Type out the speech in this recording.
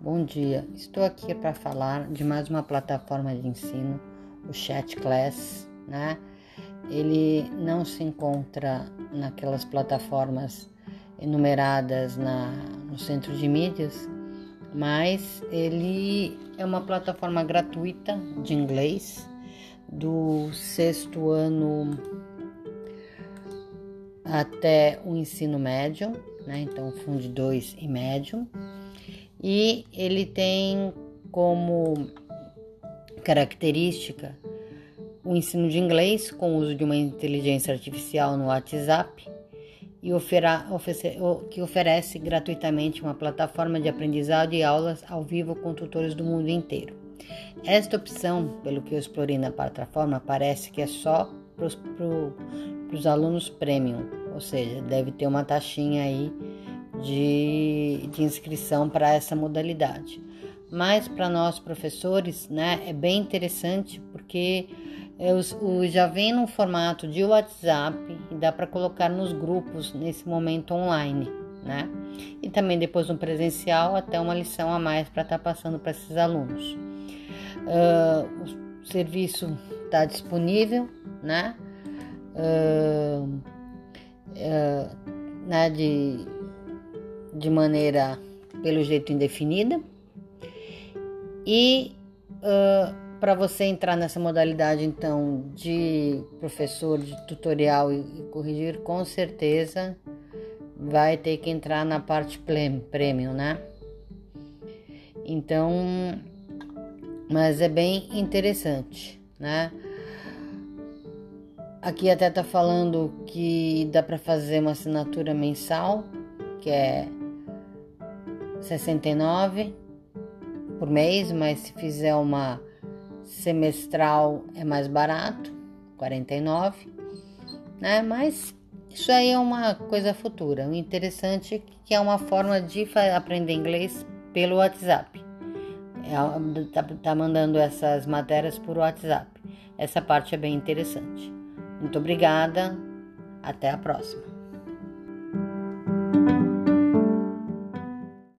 bom dia. Estou aqui para falar de mais uma plataforma de ensino, o Chat Class, né? Ele não se encontra naquelas plataformas enumeradas na, no centro de mídias, mas ele é uma plataforma gratuita de inglês do sexto ano até o ensino médio, né? Então, Fundo 2 e médio. E ele tem como característica o ensino de inglês com o uso de uma inteligência artificial no WhatsApp e ofera, que oferece gratuitamente uma plataforma de aprendizado e aulas ao vivo com tutores do mundo inteiro. Esta opção, pelo que eu explorei na plataforma, parece que é só para os alunos premium, ou seja, deve ter uma taxinha aí de, de inscrição para essa modalidade. Mas para nós professores, né, é bem interessante porque o já vem no formato de WhatsApp e dá para colocar nos grupos nesse momento online, né? E também depois no presencial até uma lição a mais para estar tá passando para esses alunos. Uh, o serviço está disponível, né? Uh, uh, né de, de maneira pelo jeito indefinida e uh, para você entrar nessa modalidade então de professor de tutorial e, e, corrigir, com certeza vai ter que entrar na parte premium, né? Então, mas é bem interessante, né? Aqui até tá falando que dá para fazer uma assinatura mensal, que é 69 por mês, mas se fizer uma semestral é mais barato, 49, né? Mas isso aí é uma coisa futura. O interessante é que é uma forma de aprender inglês pelo WhatsApp. É, tá, tá mandando essas matérias por WhatsApp. Essa parte é bem interessante. Muito obrigada. Até a próxima.